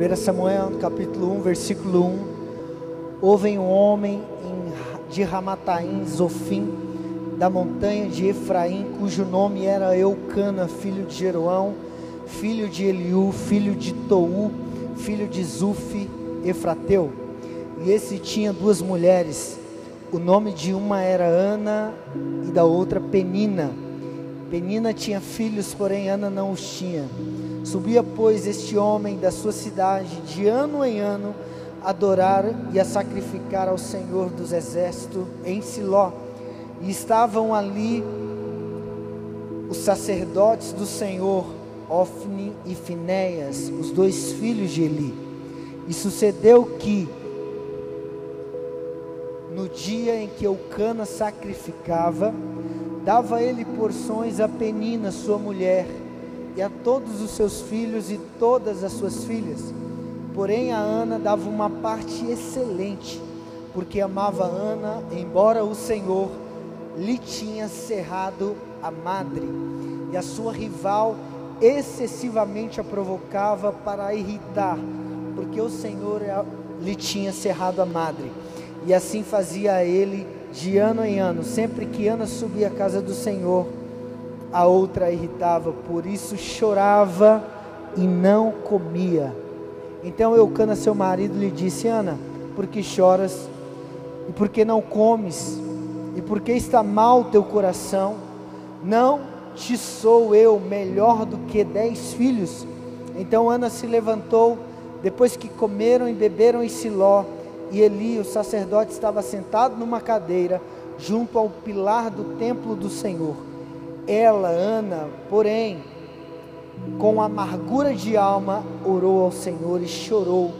1 Samuel, capítulo 1, versículo 1. Houve um homem em, de Ramataim, Zofim, da montanha de Efraim, cujo nome era Eucana, filho de Jeroão, filho de Eliú, filho de Tou, filho de Zufi, Efrateu. E esse tinha duas mulheres. O nome de uma era Ana e da outra Penina. Penina tinha filhos, porém Ana não os tinha. Subia, pois, este homem da sua cidade de ano em ano a adorar e a sacrificar ao Senhor dos exércitos em Siló. E estavam ali os sacerdotes do Senhor, Ofni e Finéias, os dois filhos de Eli. E sucedeu que no dia em que Eucana sacrificava, dava ele porções a Penina, sua mulher, e a todos os seus filhos e todas as suas filhas. Porém, a Ana dava uma parte excelente, porque amava Ana, embora o Senhor lhe tinha cerrado a madre, e a sua rival excessivamente a provocava para a irritar, porque o Senhor lhe tinha cerrado a madre. E assim fazia ele de ano em ano, sempre que Ana subia à casa do Senhor a outra a irritava, por isso chorava e não comia. Então Eucana, seu marido, lhe disse: Ana, por que choras? E por que não comes? E por que está mal teu coração? Não te sou eu melhor do que dez filhos? Então Ana se levantou, depois que comeram e beberam em Siló, e Eli, o sacerdote, estava sentado numa cadeira, junto ao pilar do templo do Senhor ela, Ana, porém, com amargura de alma, orou ao Senhor e chorou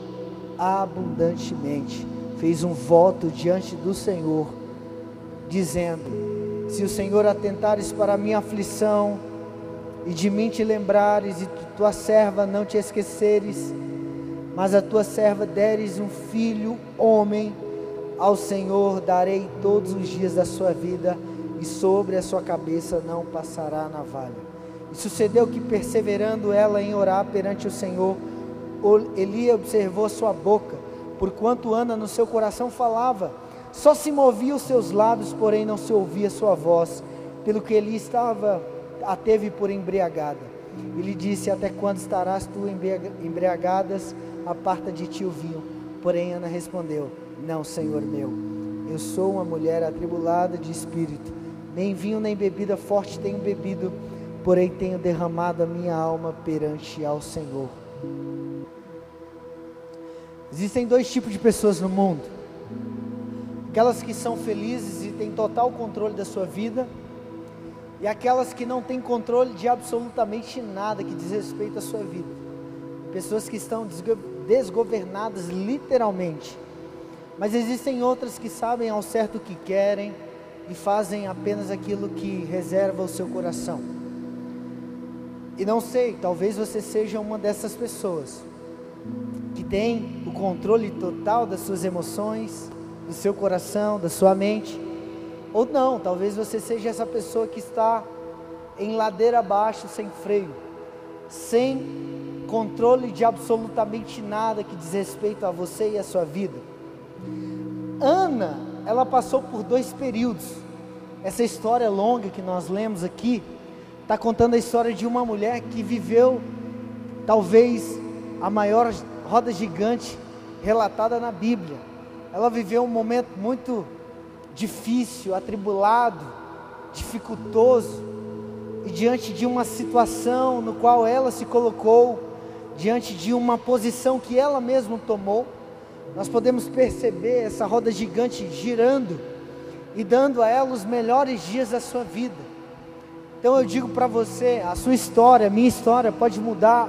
abundantemente. Fez um voto diante do Senhor, dizendo: Se o Senhor atentares para a minha aflição, e de mim te lembrares, e tua serva não te esqueceres, mas a tua serva deres um filho, homem, ao Senhor darei todos os dias da sua vida e sobre a sua cabeça não passará navalha. E sucedeu que, perseverando ela em orar perante o Senhor, Eli observou sua boca, porquanto Ana no seu coração falava, só se movia os seus lábios, porém não se ouvia sua voz, pelo que Eli estava, a teve por embriagada. E lhe disse: Até quando estarás tu embriagadas? Aparta de ti o vinho. Porém Ana respondeu: Não, Senhor meu, eu sou uma mulher atribulada de espírito nem vinho nem bebida forte tenho bebido, porém tenho derramado a minha alma perante ao Senhor. Existem dois tipos de pessoas no mundo: aquelas que são felizes e têm total controle da sua vida, e aquelas que não têm controle de absolutamente nada que diz respeito à sua vida. Pessoas que estão desgovernadas literalmente. Mas existem outras que sabem ao certo o que querem e fazem apenas aquilo que reserva o seu coração. E não sei, talvez você seja uma dessas pessoas que tem o controle total das suas emoções, do seu coração, da sua mente. Ou não, talvez você seja essa pessoa que está em ladeira abaixo, sem freio, sem controle de absolutamente nada que diz respeito a você e a sua vida. Ana ela passou por dois períodos. Essa história longa que nós lemos aqui está contando a história de uma mulher que viveu talvez a maior roda gigante relatada na Bíblia. Ela viveu um momento muito difícil, atribulado, dificultoso, e diante de uma situação no qual ela se colocou, diante de uma posição que ela mesma tomou, nós podemos perceber essa roda gigante girando e dando a ela os melhores dias da sua vida. Então eu digo para você, a sua história, a minha história pode mudar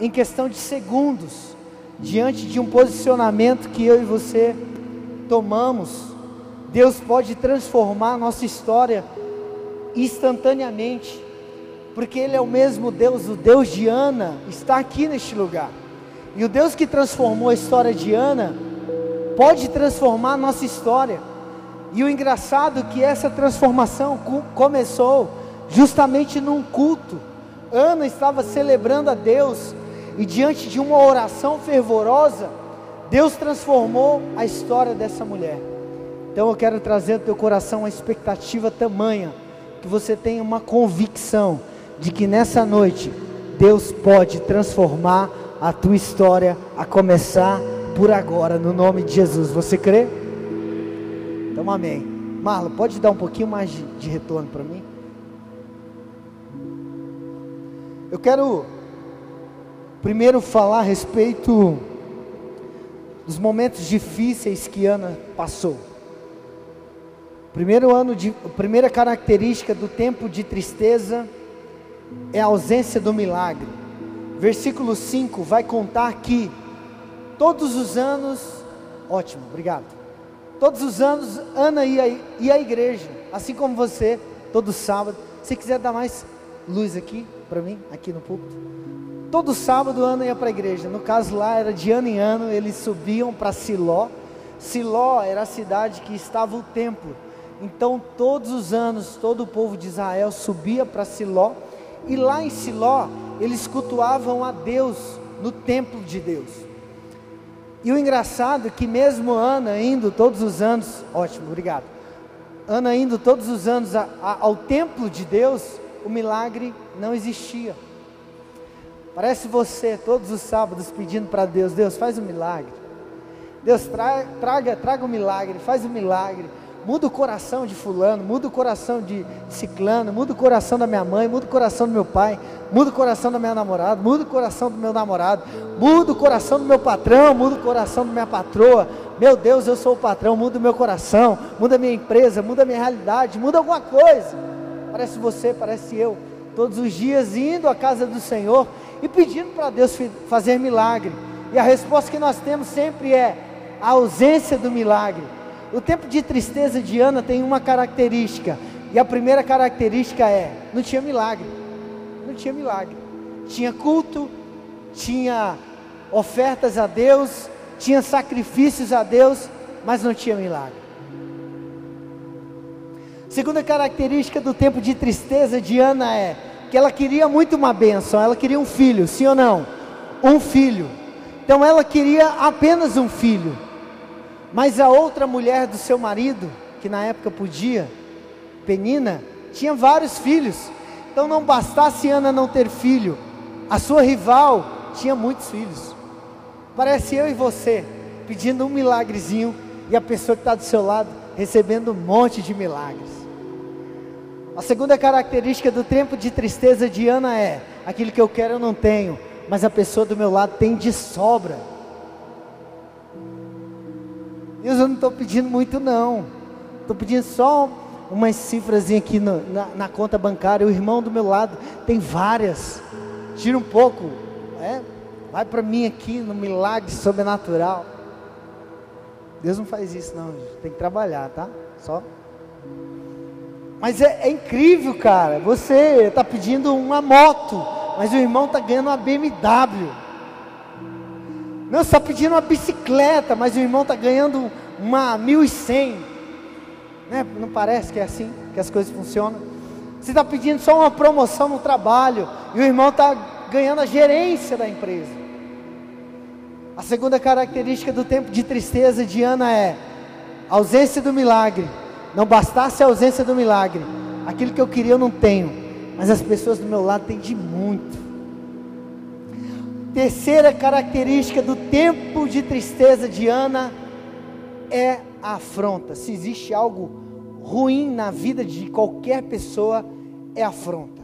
em questão de segundos, diante de um posicionamento que eu e você tomamos. Deus pode transformar a nossa história instantaneamente, porque Ele é o mesmo Deus, o Deus de Ana, está aqui neste lugar. E o Deus que transformou a história de Ana pode transformar a nossa história. E o engraçado é que essa transformação começou justamente num culto. Ana estava celebrando a Deus e diante de uma oração fervorosa, Deus transformou a história dessa mulher. Então eu quero trazer ao teu coração uma expectativa tamanha, que você tenha uma convicção de que nessa noite Deus pode transformar a tua história, a começar por agora, no nome de Jesus. Você crê? Então, amém. Marlon, pode dar um pouquinho mais de, de retorno para mim? Eu quero primeiro falar a respeito dos momentos difíceis que Ana passou. Primeiro ano de, a primeira característica do tempo de tristeza é a ausência do milagre. Versículo 5 vai contar que todos os anos, ótimo, obrigado. Todos os anos Ana ia, ia à igreja, assim como você, todo sábado. Se quiser dar mais luz aqui para mim, aqui no púlpito. Todo sábado Ana ia para a igreja. No caso lá era de ano em ano, eles subiam para Siló. Siló era a cidade que estava o templo. Então todos os anos todo o povo de Israel subia para Siló e lá em Siló, eles cultuavam a Deus no templo de Deus. E o engraçado é que mesmo Ana indo todos os anos, ótimo, obrigado. Ana indo todos os anos a, a, ao templo de Deus, o milagre não existia. Parece você todos os sábados pedindo para Deus, Deus faz um milagre. Deus traga, traga, traga um milagre, faz um milagre muda o coração de fulano, muda o coração de ciclano, muda o coração da minha mãe, muda o coração do meu pai, muda o coração da minha namorada, muda o coração do meu namorado, muda o coração do meu patrão, muda o coração da minha patroa. Meu Deus, eu sou o patrão, muda o meu coração, muda a minha empresa, muda a minha realidade, muda alguma coisa. Parece você, parece eu, todos os dias indo à casa do Senhor e pedindo para Deus fazer milagre. E a resposta que nós temos sempre é a ausência do milagre. O tempo de tristeza de Ana tem uma característica, e a primeira característica é: não tinha milagre. Não tinha milagre. Tinha culto, tinha ofertas a Deus, tinha sacrifícios a Deus, mas não tinha milagre. Segunda característica do tempo de tristeza de Ana é que ela queria muito uma bênção, ela queria um filho, sim ou não? Um filho. Então ela queria apenas um filho. Mas a outra mulher do seu marido, que na época podia, Penina, tinha vários filhos. Então não bastasse Ana não ter filho, a sua rival tinha muitos filhos. Parece eu e você pedindo um milagrezinho e a pessoa que está do seu lado recebendo um monte de milagres. A segunda característica do tempo de tristeza de Ana é: aquilo que eu quero eu não tenho, mas a pessoa do meu lado tem de sobra. Deus, eu não estou pedindo muito não. Estou pedindo só umas cifras aqui no, na, na, conta bancária. O irmão do meu lado tem várias. Tira um pouco. É, vai para mim aqui no milagre sobrenatural. Deus não faz isso não. Tem que trabalhar, tá? Só. Mas é, é incrível, cara. Você está pedindo uma moto, mas o irmão está ganhando uma BMW. Não, está pedindo uma bicicleta, mas o irmão está ganhando uma 1100. Né? Não parece que é assim que as coisas funcionam? Você está pedindo só uma promoção no trabalho e o irmão está ganhando a gerência da empresa. A segunda característica do tempo de tristeza de Ana é ausência do milagre. Não bastasse a ausência do milagre, aquilo que eu queria eu não tenho, mas as pessoas do meu lado têm de muito. Terceira característica do tempo de tristeza de Ana é a afronta. Se existe algo ruim na vida de qualquer pessoa, é afronta.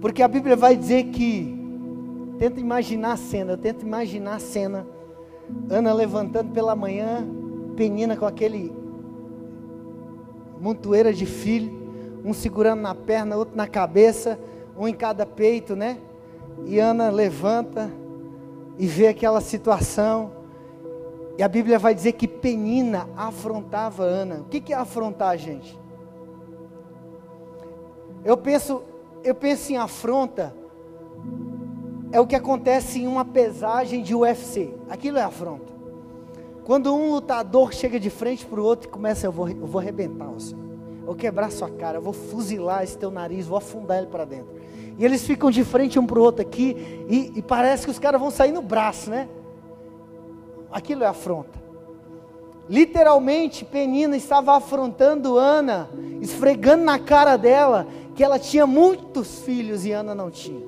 Porque a Bíblia vai dizer que, tenta imaginar a cena, eu tento imaginar a cena, Ana levantando pela manhã, Penina com aquele montoeira de filho, um segurando na perna, outro na cabeça, um em cada peito, né? E Ana levanta e vê aquela situação. E a Bíblia vai dizer que Penina afrontava Ana. O que é afrontar, gente? Eu penso, eu penso em afronta. É o que acontece em uma pesagem de UFC. Aquilo é afronta. Quando um lutador chega de frente para o outro e começa, eu vou, eu vou arrebentar você. Eu vou quebrar sua cara, eu vou fuzilar esse teu nariz, vou afundar ele para dentro. E eles ficam de frente um para o outro aqui, e, e parece que os caras vão sair no braço, né? Aquilo é afronta. Literalmente, Penina estava afrontando Ana, esfregando na cara dela que ela tinha muitos filhos e Ana não tinha.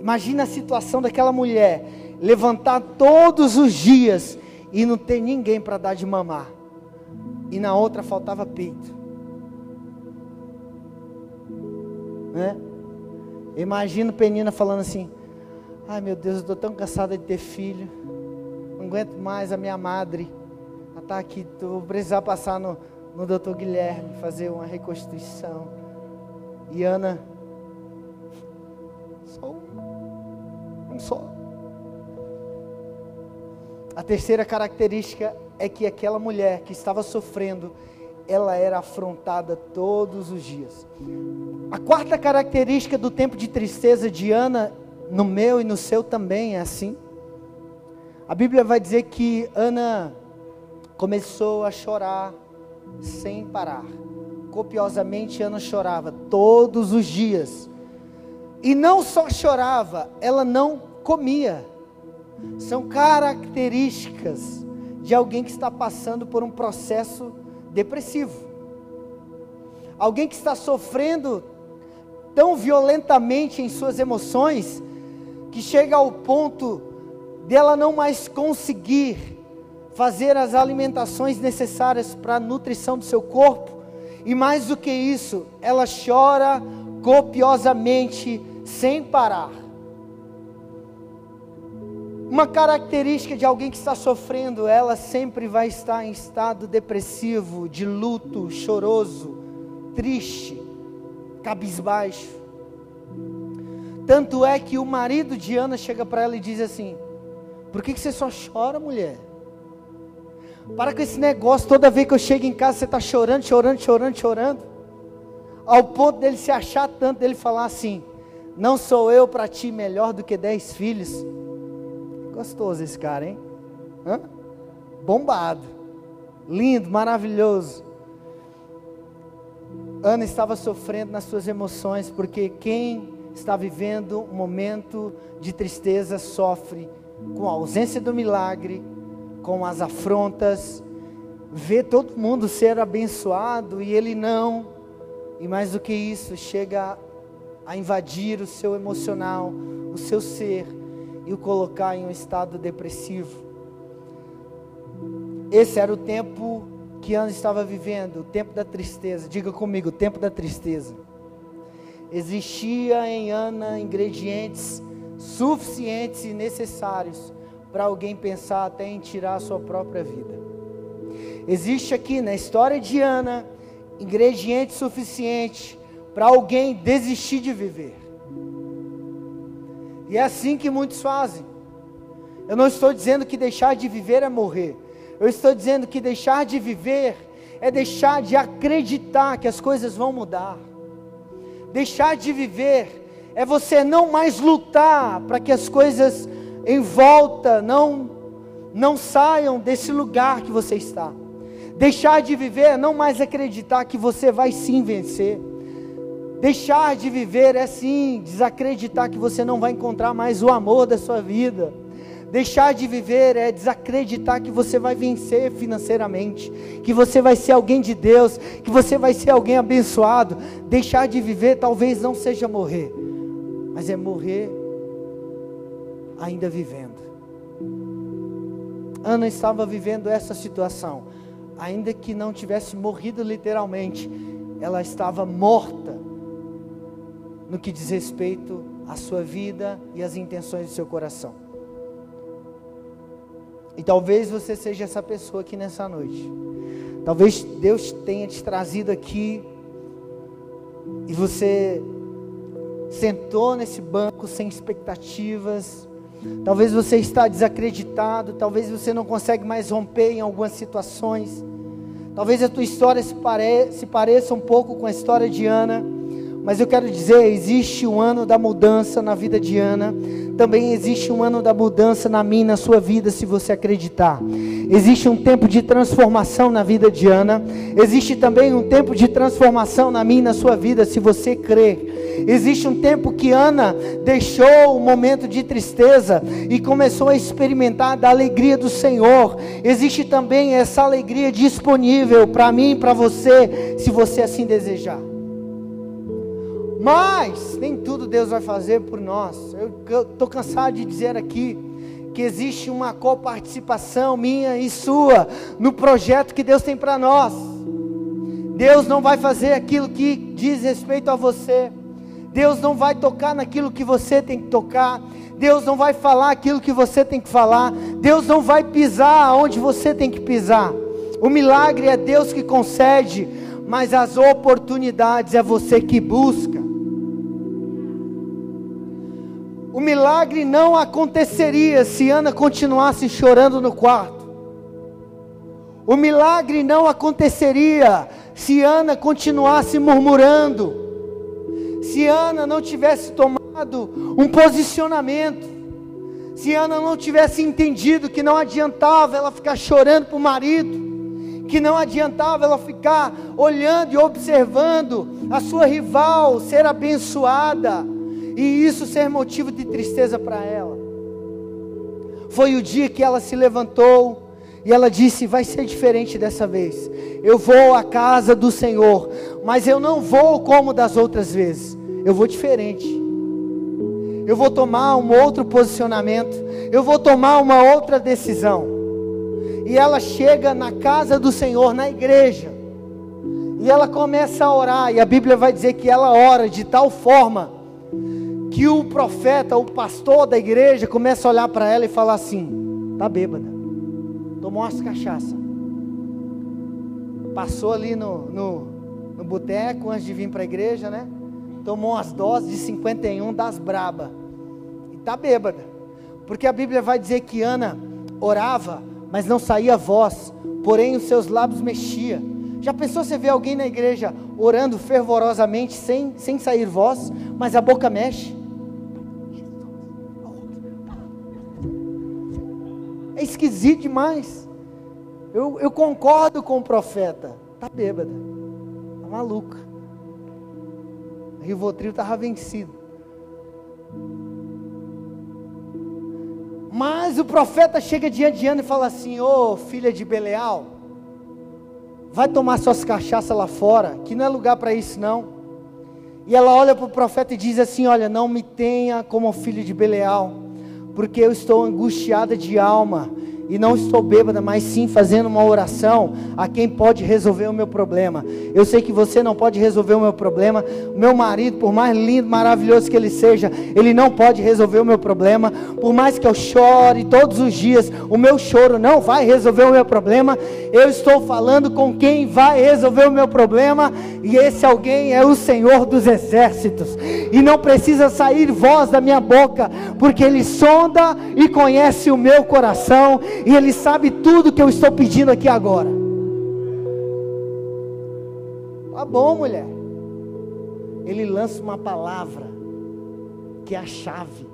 Imagina a situação daquela mulher levantar todos os dias e não ter ninguém para dar de mamar. E na outra faltava peito. Né? Imagino Penina falando assim: Ai meu Deus, eu estou tão cansada de ter filho. Não aguento mais a minha madre. Ela está aqui, vou precisar passar no, no doutor Guilherme, fazer uma reconstituição. E Ana, só um, um só. A terceira característica é que aquela mulher que estava sofrendo, ela era afrontada todos os dias. A quarta característica do tempo de tristeza de Ana, no meu e no seu também é assim. A Bíblia vai dizer que Ana começou a chorar sem parar. Copiosamente Ana chorava todos os dias. E não só chorava, ela não comia. São características de alguém que está passando por um processo depressivo. Alguém que está sofrendo tão violentamente em suas emoções que chega ao ponto dela não mais conseguir fazer as alimentações necessárias para a nutrição do seu corpo, e mais do que isso, ela chora copiosamente sem parar. Uma característica de alguém que está sofrendo, ela sempre vai estar em estado depressivo, de luto, choroso, triste, cabisbaixo. Tanto é que o marido de Ana chega para ela e diz assim: Por que, que você só chora, mulher? Para com esse negócio, toda vez que eu chego em casa você está chorando, chorando, chorando, chorando. Ao ponto dele se achar tanto, dele falar assim: Não sou eu para ti melhor do que dez filhos. Gostoso esse cara, hein? Hã? Bombado. Lindo, maravilhoso. Ana estava sofrendo nas suas emoções, porque quem está vivendo um momento de tristeza sofre com a ausência do milagre, com as afrontas, vê todo mundo ser abençoado e ele não, e mais do que isso, chega a invadir o seu emocional, o seu ser e o colocar em um estado depressivo. Esse era o tempo que Ana estava vivendo, o tempo da tristeza. Diga comigo, o tempo da tristeza. Existia em Ana ingredientes suficientes e necessários para alguém pensar até em tirar a sua própria vida. Existe aqui na história de Ana ingrediente suficiente para alguém desistir de viver. E é assim que muitos fazem. Eu não estou dizendo que deixar de viver é morrer. Eu estou dizendo que deixar de viver é deixar de acreditar que as coisas vão mudar. Deixar de viver é você não mais lutar para que as coisas em volta não não saiam desse lugar que você está. Deixar de viver é não mais acreditar que você vai sim vencer. Deixar de viver é sim desacreditar que você não vai encontrar mais o amor da sua vida. Deixar de viver é desacreditar que você vai vencer financeiramente, que você vai ser alguém de Deus, que você vai ser alguém abençoado. Deixar de viver talvez não seja morrer, mas é morrer ainda vivendo. Ana estava vivendo essa situação, ainda que não tivesse morrido literalmente, ela estava morta no que diz respeito à sua vida e às intenções do seu coração. E talvez você seja essa pessoa aqui nessa noite. Talvez Deus tenha te trazido aqui e você sentou nesse banco sem expectativas. Talvez você está desacreditado, talvez você não consegue mais romper em algumas situações. Talvez a tua história se, pare, se pareça um pouco com a história de Ana, mas eu quero dizer, existe um ano da mudança na vida de Ana, também existe um ano da mudança na minha na sua vida, se você acreditar. Existe um tempo de transformação na vida de Ana. Existe também um tempo de transformação na minha na sua vida, se você crer. Existe um tempo que Ana deixou o momento de tristeza e começou a experimentar da alegria do Senhor. Existe também essa alegria disponível para mim e para você, se você assim desejar. Mas nem tudo Deus vai fazer por nós. Eu estou cansado de dizer aqui que existe uma coparticipação minha e sua no projeto que Deus tem para nós. Deus não vai fazer aquilo que diz respeito a você. Deus não vai tocar naquilo que você tem que tocar. Deus não vai falar aquilo que você tem que falar. Deus não vai pisar onde você tem que pisar. O milagre é Deus que concede, mas as oportunidades é você que busca. O milagre não aconteceria se Ana continuasse chorando no quarto. O milagre não aconteceria se Ana continuasse murmurando. Se Ana não tivesse tomado um posicionamento. Se Ana não tivesse entendido que não adiantava ela ficar chorando para o marido. Que não adiantava ela ficar olhando e observando a sua rival ser abençoada e isso ser motivo de tristeza para ela. Foi o dia que ela se levantou e ela disse: Vai ser diferente dessa vez. Eu vou à casa do Senhor, mas eu não vou como das outras vezes. Eu vou diferente. Eu vou tomar um outro posicionamento. Eu vou tomar uma outra decisão. E ela chega na casa do Senhor, na igreja. E ela começa a orar. E a Bíblia vai dizer que ela ora de tal forma que o profeta, o pastor da igreja, começa a olhar para ela e falar assim: tá bêbada, tomou umas cachaça, passou ali no, no, no boteco antes de vir para a igreja, né? Tomou umas doses de 51 das braba e tá bêbada, porque a Bíblia vai dizer que Ana orava, mas não saía voz, porém os seus lábios mexiam. Já pensou você ver alguém na igreja orando fervorosamente sem, sem sair voz, mas a boca mexe? É esquisito demais. Eu, eu concordo com o profeta. Tá bêbada. Tá maluca. O Rivotril estava vencido. Mas o profeta chega diante de Ana e fala assim: Ô oh, filha de Beleal, vai tomar suas cachaças lá fora, que não é lugar para isso não. E ela olha para o profeta e diz assim: Olha, não me tenha como filho de Beleal porque eu estou angustiada de alma e não estou bêbada, mas sim fazendo uma oração a quem pode resolver o meu problema. Eu sei que você não pode resolver o meu problema. Meu marido, por mais lindo, maravilhoso que ele seja, ele não pode resolver o meu problema. Por mais que eu chore todos os dias, o meu choro não vai resolver o meu problema. Eu estou falando com quem vai resolver o meu problema, e esse alguém é o Senhor dos exércitos. E não precisa sair voz da minha boca, porque ele sonda e conhece o meu coração e Ele sabe tudo que eu estou pedindo aqui agora. Tá bom, mulher. Ele lança uma palavra que é a chave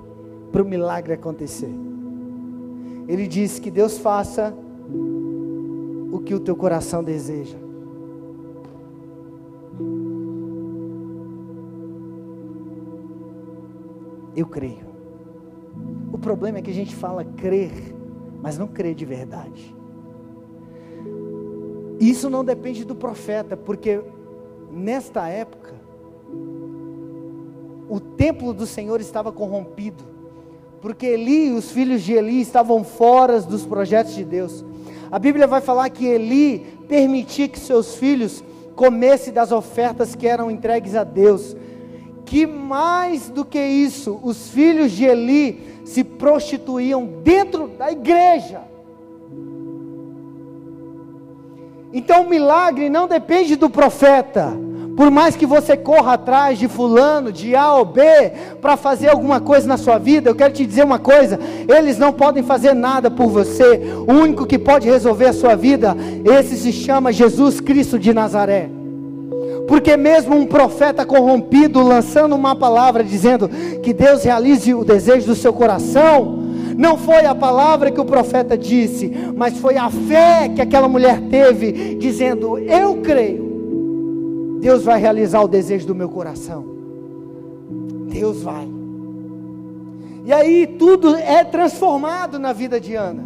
para o milagre acontecer. Ele diz que Deus faça o que o teu coração deseja. Eu creio. O problema é que a gente fala crer mas não crê de verdade. Isso não depende do profeta, porque nesta época o templo do Senhor estava corrompido, porque Eli e os filhos de Eli estavam fora dos projetos de Deus. A Bíblia vai falar que Eli permitia que seus filhos comessem das ofertas que eram entregues a Deus. Que mais do que isso, os filhos de Eli se prostituíam dentro da igreja. Então o milagre não depende do profeta. Por mais que você corra atrás de fulano, de A ou B, para fazer alguma coisa na sua vida, eu quero te dizer uma coisa: eles não podem fazer nada por você. O único que pode resolver a sua vida, esse se chama Jesus Cristo de Nazaré. Porque mesmo um profeta corrompido lançando uma palavra dizendo que Deus realize o desejo do seu coração, não foi a palavra que o profeta disse, mas foi a fé que aquela mulher teve, dizendo: Eu creio, Deus vai realizar o desejo do meu coração. Deus vai. E aí tudo é transformado na vida de Ana,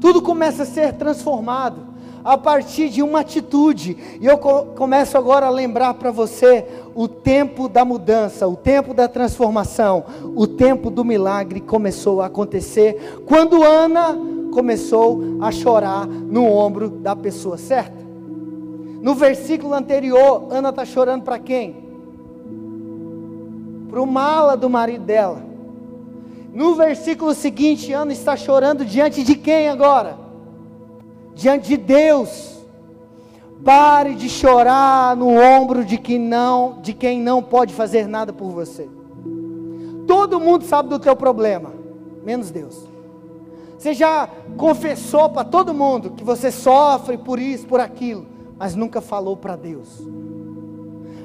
tudo começa a ser transformado a partir de uma atitude. E eu começo agora a lembrar para você o tempo da mudança, o tempo da transformação, o tempo do milagre começou a acontecer quando Ana começou a chorar no ombro da pessoa certa. No versículo anterior, Ana está chorando para quem? Para o mala do marido dela. No versículo seguinte, Ana está chorando diante de quem agora? Diante de Deus. Pare de chorar no ombro de quem não, de quem não pode fazer nada por você. Todo mundo sabe do teu problema, menos Deus. Você já confessou para todo mundo que você sofre por isso, por aquilo, mas nunca falou para Deus.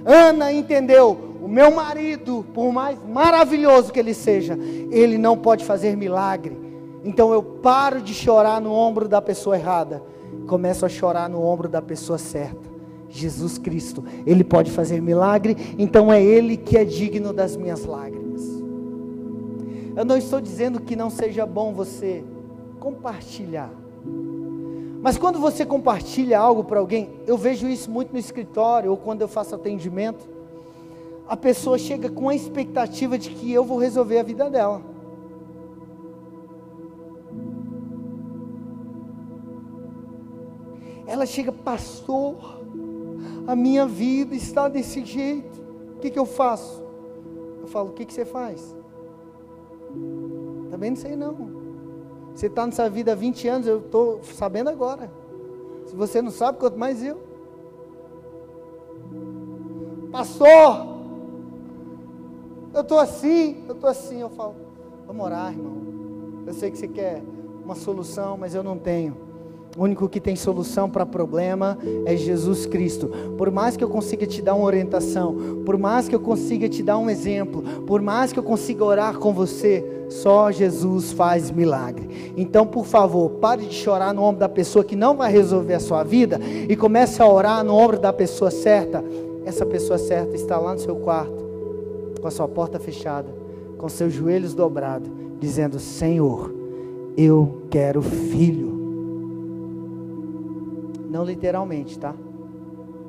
Ana entendeu: o meu marido, por mais maravilhoso que ele seja, ele não pode fazer milagre então eu paro de chorar no ombro da pessoa errada, começo a chorar no ombro da pessoa certa. Jesus Cristo, Ele pode fazer milagre, então é Ele que é digno das minhas lágrimas. Eu não estou dizendo que não seja bom você compartilhar, mas quando você compartilha algo para alguém, eu vejo isso muito no escritório ou quando eu faço atendimento, a pessoa chega com a expectativa de que eu vou resolver a vida dela. Ela chega, pastor, a minha vida está desse jeito. O que, que eu faço? Eu falo, o que, que você faz? Também não sei não. Você está nessa vida há 20 anos, eu estou sabendo agora. Se você não sabe, quanto mais eu. Pastor, eu estou assim, eu estou assim. Eu falo, vamos orar, irmão. Eu sei que você quer uma solução, mas eu não tenho. O único que tem solução para problema é Jesus Cristo. Por mais que eu consiga te dar uma orientação, por mais que eu consiga te dar um exemplo, por mais que eu consiga orar com você, só Jesus faz milagre. Então, por favor, pare de chorar no ombro da pessoa que não vai resolver a sua vida e comece a orar no ombro da pessoa certa. Essa pessoa certa está lá no seu quarto, com a sua porta fechada, com seus joelhos dobrados, dizendo: Senhor, eu quero filho. Não literalmente, tá?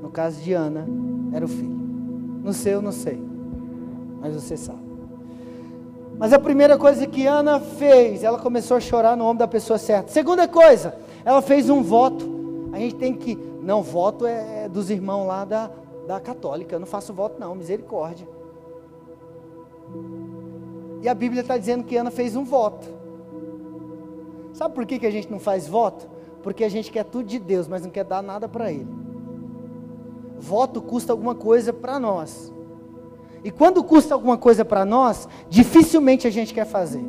No caso de Ana, era o filho. No seu, não sei. Mas você sabe. Mas a primeira coisa que Ana fez, ela começou a chorar no ombro da pessoa certa. Segunda coisa, ela fez um voto. A gente tem que. Não, voto é dos irmãos lá da, da católica. Eu não faço voto, não, misericórdia. E a Bíblia está dizendo que Ana fez um voto. Sabe por que, que a gente não faz voto? Porque a gente quer tudo de Deus, mas não quer dar nada para Ele. Voto custa alguma coisa para nós. E quando custa alguma coisa para nós, dificilmente a gente quer fazer.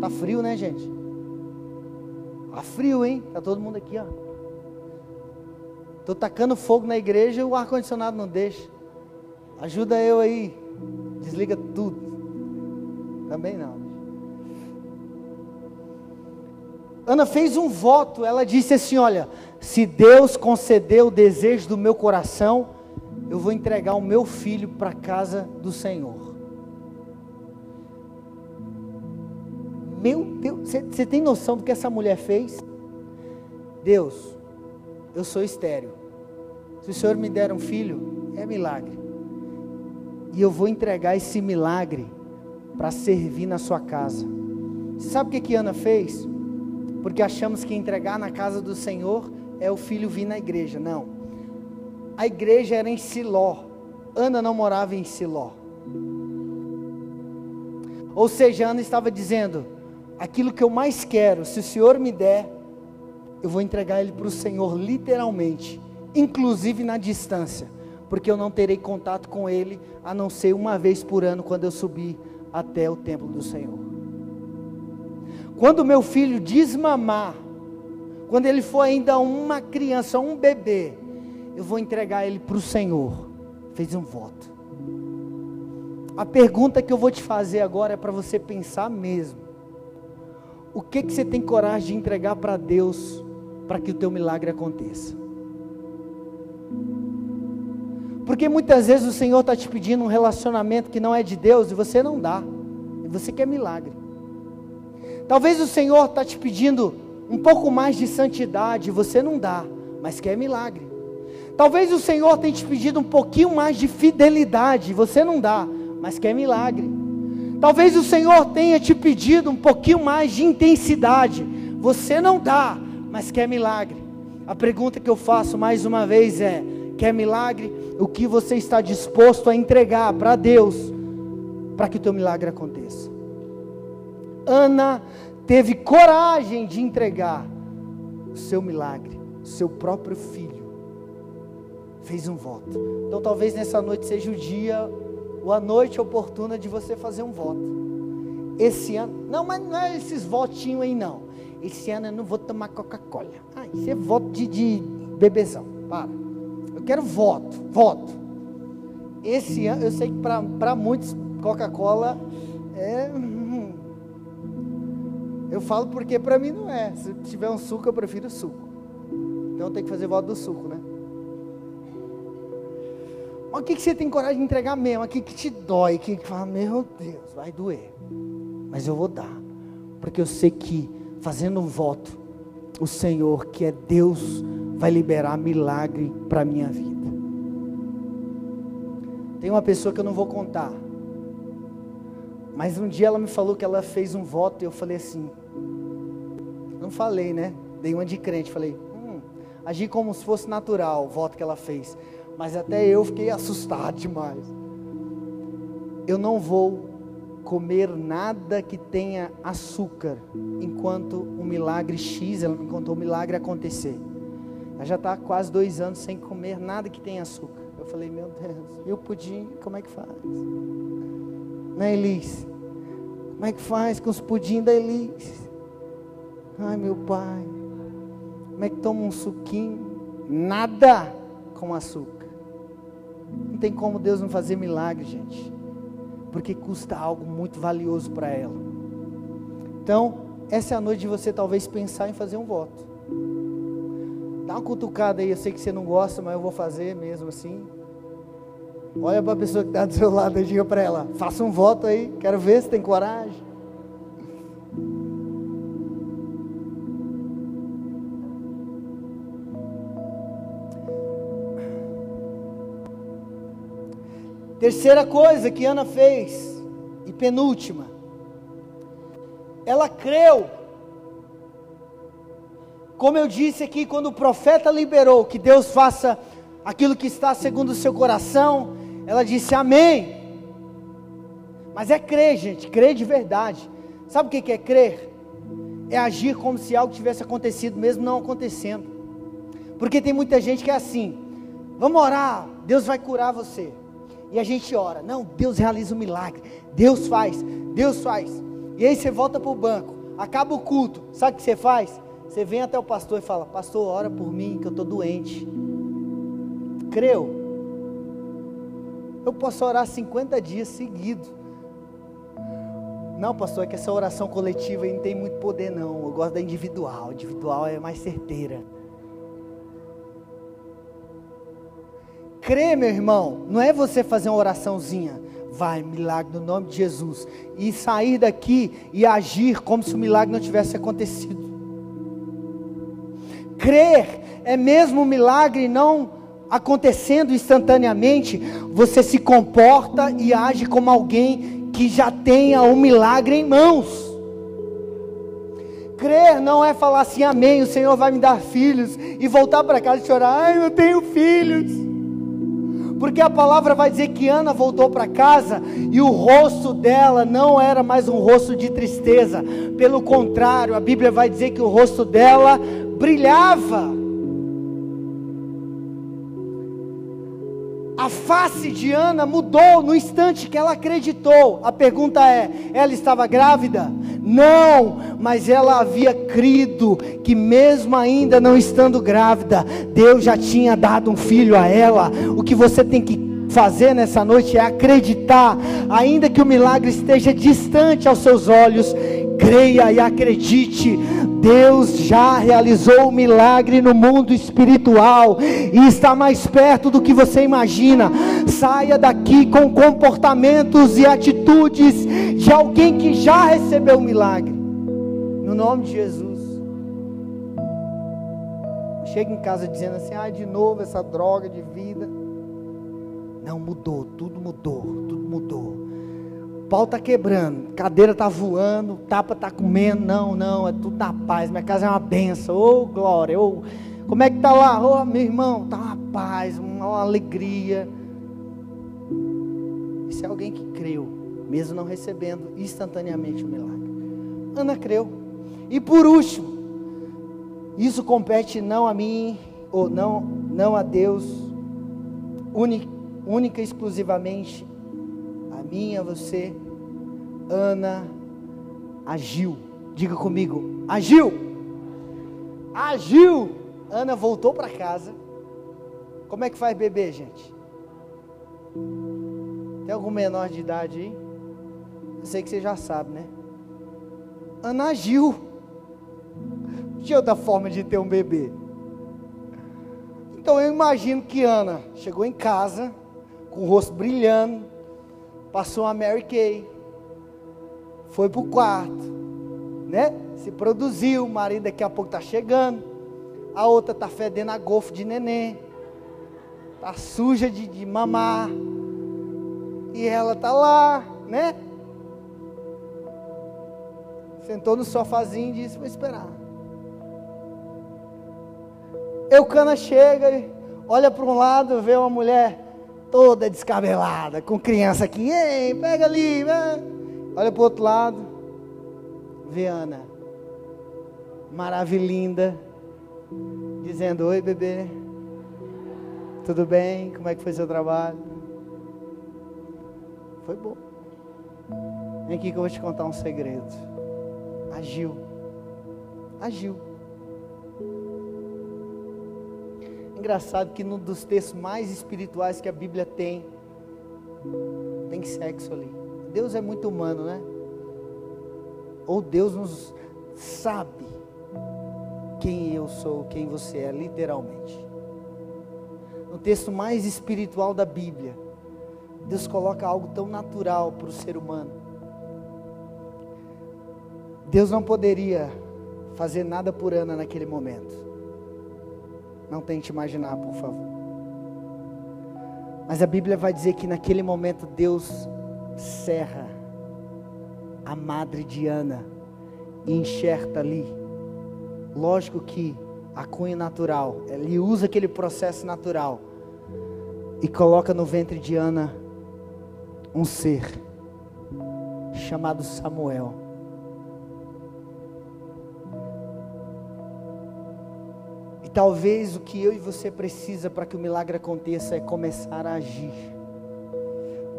Tá frio, né, gente? Tá frio, hein? Tá todo mundo aqui, ó. Tô tacando fogo na igreja e o ar condicionado não deixa. Ajuda eu aí. Desliga tudo. Também não. Ana fez um voto, ela disse assim: Olha, se Deus conceder o desejo do meu coração, eu vou entregar o meu filho para a casa do Senhor. Meu Deus, você tem noção do que essa mulher fez? Deus, eu sou estéreo. Se o Senhor me der um filho, é milagre. E eu vou entregar esse milagre para servir na sua casa. Você sabe o que, que Ana fez? Porque achamos que entregar na casa do Senhor é o filho vir na igreja. Não. A igreja era em Siló. Ana não morava em Siló. Ou seja, Ana estava dizendo: aquilo que eu mais quero, se o Senhor me der, eu vou entregar ele para o Senhor, literalmente, inclusive na distância, porque eu não terei contato com ele a não ser uma vez por ano quando eu subir até o templo do Senhor. Quando meu filho desmamar, quando ele for ainda uma criança, um bebê, eu vou entregar ele para o Senhor. fez um voto. A pergunta que eu vou te fazer agora é para você pensar mesmo. O que que você tem coragem de entregar para Deus para que o teu milagre aconteça? Porque muitas vezes o Senhor está te pedindo um relacionamento que não é de Deus e você não dá. E você quer milagre. Talvez o Senhor está te pedindo um pouco mais de santidade você não dá, mas quer milagre. Talvez o Senhor tenha te pedido um pouquinho mais de fidelidade você não dá, mas quer milagre. Talvez o Senhor tenha te pedido um pouquinho mais de intensidade, você não dá, mas quer milagre. A pergunta que eu faço mais uma vez é: quer milagre? O que você está disposto a entregar para Deus para que o teu milagre aconteça? Ana teve coragem de entregar o seu milagre, o seu próprio filho. Fez um voto. Então talvez nessa noite seja o dia ou a noite oportuna de você fazer um voto. Esse ano, não, mas não é esses votinhos aí não. Esse ano eu não vou tomar Coca-Cola. Ah, isso é voto de, de bebezão. Para. Eu quero voto, voto. Esse ano, eu sei que para muitos Coca-Cola é. Eu falo porque para mim não é. Se tiver um suco, eu prefiro suco. Então tem que fazer voto do suco, né? Mas o que, que você tem coragem de entregar mesmo? O que, que te dói? O que, que fala, meu Deus, vai doer. Mas eu vou dar. Porque eu sei que fazendo um voto, o Senhor, que é Deus, vai liberar milagre para a minha vida. Tem uma pessoa que eu não vou contar. Mas um dia ela me falou que ela fez um voto e eu falei assim. Não falei, né? Dei uma de crente. Falei, hum, agi como se fosse natural o voto que ela fez mas até eu fiquei assustado demais. Eu não vou comer nada que tenha açúcar enquanto o milagre X, ela me contou o milagre acontecer. Ela já está quase dois anos sem comer nada que tenha açúcar. Eu falei, meu Deus, e o pudim, como é que faz? Né, Elis? Como é que faz com os pudim da Elis? Ai, meu pai, como é que toma um suquinho? Nada com açúcar. Não tem como Deus não fazer milagre, gente. Porque custa algo muito valioso para ela. Então, essa é a noite de você talvez pensar em fazer um voto. Dá uma cutucada aí, eu sei que você não gosta, mas eu vou fazer mesmo assim. Olha para a pessoa que está do seu lado e diga para ela: faça um voto aí, quero ver se tem coragem. Terceira coisa que Ana fez, e penúltima, ela creu. Como eu disse aqui, quando o profeta liberou que Deus faça aquilo que está segundo o seu coração, ela disse amém. Mas é crer, gente, crer de verdade. Sabe o que é crer? É agir como se algo tivesse acontecido, mesmo não acontecendo. Porque tem muita gente que é assim: vamos orar, Deus vai curar você. E a gente ora, não, Deus realiza um milagre, Deus faz, Deus faz. E aí você volta para o banco, acaba o culto, sabe o que você faz? Você vem até o pastor e fala: Pastor, ora por mim que eu estou doente. Creu? Eu posso orar 50 dias seguidos. Não, pastor, é que essa oração coletiva não tem muito poder, não. Eu gosto da individual. Individual é mais certeira. Crer, meu irmão, não é você fazer uma oraçãozinha, vai, milagre no nome de Jesus, e sair daqui e agir como se o milagre não tivesse acontecido. Crer é mesmo um milagre não acontecendo instantaneamente, você se comporta e age como alguém que já tenha um milagre em mãos. Crer não é falar assim, amém, o Senhor vai me dar filhos, e voltar para casa e chorar, ai, eu tenho filhos porque a palavra vai dizer que Ana voltou para casa e o rosto dela não era mais um rosto de tristeza, pelo contrário, a Bíblia vai dizer que o rosto dela brilhava. Face de Ana mudou no instante que ela acreditou. A pergunta é: ela estava grávida? Não, mas ela havia crido que, mesmo ainda não estando grávida, Deus já tinha dado um filho a ela. O que você tem que fazer nessa noite é acreditar, ainda que o milagre esteja distante aos seus olhos, creia e acredite. Deus já realizou o milagre no mundo espiritual e está mais perto do que você imagina. Saia daqui com comportamentos e atitudes de alguém que já recebeu o milagre. No nome de Jesus. Chega em casa dizendo assim: "Ai, de novo essa droga de vida". Não mudou, tudo mudou, tudo mudou pau tá quebrando, cadeira tá voando, tapa tá comendo, não, não, é tudo na paz, minha casa é uma benção, ô oh, glória, ô, oh, como é que tá lá, ô oh, meu irmão, tá uma paz, uma alegria, isso é alguém que creu, mesmo não recebendo instantaneamente o milagre, Ana creu, e por último, isso compete não a mim, ou não, não a Deus, única, única exclusivamente mim, a você, Ana agiu. Diga comigo, agiu. Agiu. Ana voltou para casa. Como é que faz bebê, gente? Tem algum menor de idade aí? Eu sei que você já sabe, né? Ana agiu. Tinha outra forma de ter um bebê. Então eu imagino que Ana chegou em casa, com o rosto brilhando, Passou a Mary Kay. Foi pro quarto, né? Se produziu, o marido daqui a pouco tá chegando. A outra tá fedendo a golfo de neném. Tá suja de, de mamar. E ela tá lá, né? Sentou no sofazinho e disse: Vou esperar. Eucana chega, olha para um lado, vê uma mulher toda descabelada, com criança aqui, ei, pega ali, olha para o outro lado, vê Ana, maravilhinda, dizendo, oi bebê, tudo bem, como é que foi seu trabalho? Foi bom. Vem aqui que eu vou te contar um segredo. Agiu. Agiu. Engraçado que num dos textos mais espirituais que a Bíblia tem, tem sexo ali. Deus é muito humano, né? Ou Deus nos sabe quem eu sou, quem você é, literalmente. No texto mais espiritual da Bíblia, Deus coloca algo tão natural para o ser humano. Deus não poderia fazer nada por Ana naquele momento. Não tente imaginar, por favor. Mas a Bíblia vai dizer que naquele momento Deus serra a madre de Ana e enxerta ali. Lógico que a cunha natural, ele usa aquele processo natural e coloca no ventre de Ana um ser chamado Samuel. Talvez o que eu e você precisa para que o milagre aconteça é começar a agir.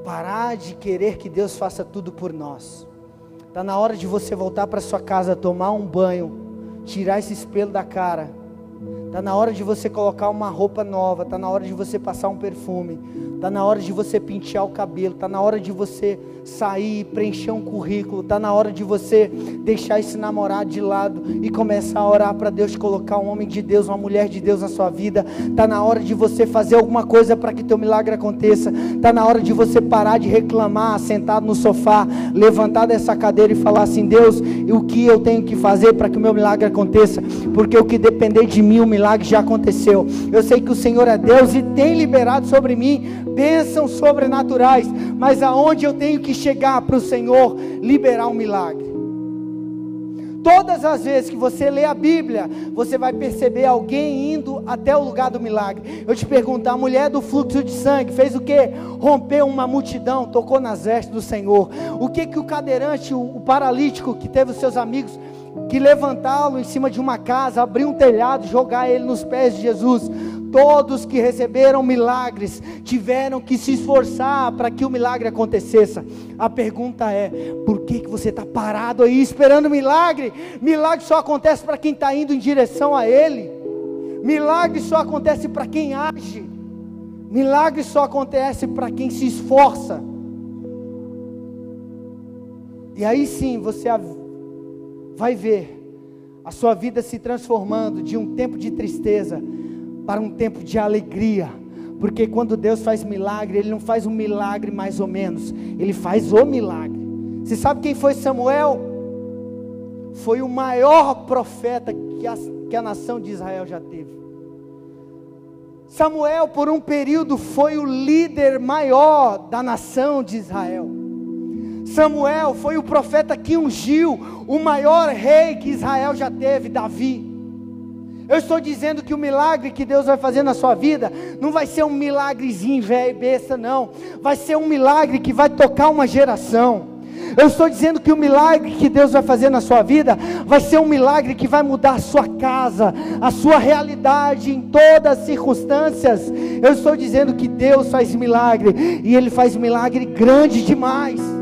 Parar de querer que Deus faça tudo por nós. Está na hora de você voltar para sua casa, tomar um banho, tirar esse espelho da cara. Está na hora de você colocar uma roupa nova. Está na hora de você passar um perfume. Está na hora de você pentear o cabelo. Está na hora de você sair, preencher um currículo. Está na hora de você deixar esse namorado de lado e começar a orar para Deus colocar um homem de Deus, uma mulher de Deus na sua vida. Está na hora de você fazer alguma coisa para que teu milagre aconteça. Está na hora de você parar de reclamar, sentado no sofá, levantar dessa cadeira e falar assim: Deus, o que eu tenho que fazer para que o meu milagre aconteça? Porque o que depender de mim, o milagre já aconteceu. Eu sei que o Senhor é Deus e tem liberado sobre mim bênçãos sobrenaturais, mas aonde eu tenho que chegar para o Senhor liberar um milagre. Todas as vezes que você lê a Bíblia, você vai perceber alguém indo até o lugar do milagre. Eu te pergunto, a mulher do fluxo de sangue fez o que? Rompeu uma multidão, tocou nas vestes do Senhor. O que que o cadeirante, o, o paralítico que teve os seus amigos que levantá-lo em cima de uma casa, abrir um telhado, jogar ele nos pés de Jesus. Todos que receberam milagres tiveram que se esforçar para que o milagre acontecesse. A pergunta é: por que, que você está parado aí esperando milagre? Milagre só acontece para quem está indo em direção a Ele. Milagre só acontece para quem age. Milagre só acontece para quem se esforça. E aí sim você vai ver a sua vida se transformando de um tempo de tristeza para um tempo de alegria. Porque quando Deus faz milagre, Ele não faz um milagre mais ou menos, Ele faz o milagre. Você sabe quem foi Samuel? Foi o maior profeta que a, que a nação de Israel já teve. Samuel, por um período, foi o líder maior da nação de Israel. Samuel foi o profeta que ungiu o maior rei que Israel já teve, Davi. Eu estou dizendo que o milagre que Deus vai fazer na sua vida não vai ser um milagrezinho velho besta, não. Vai ser um milagre que vai tocar uma geração. Eu estou dizendo que o milagre que Deus vai fazer na sua vida vai ser um milagre que vai mudar a sua casa, a sua realidade em todas as circunstâncias. Eu estou dizendo que Deus faz milagre e Ele faz milagre grande demais.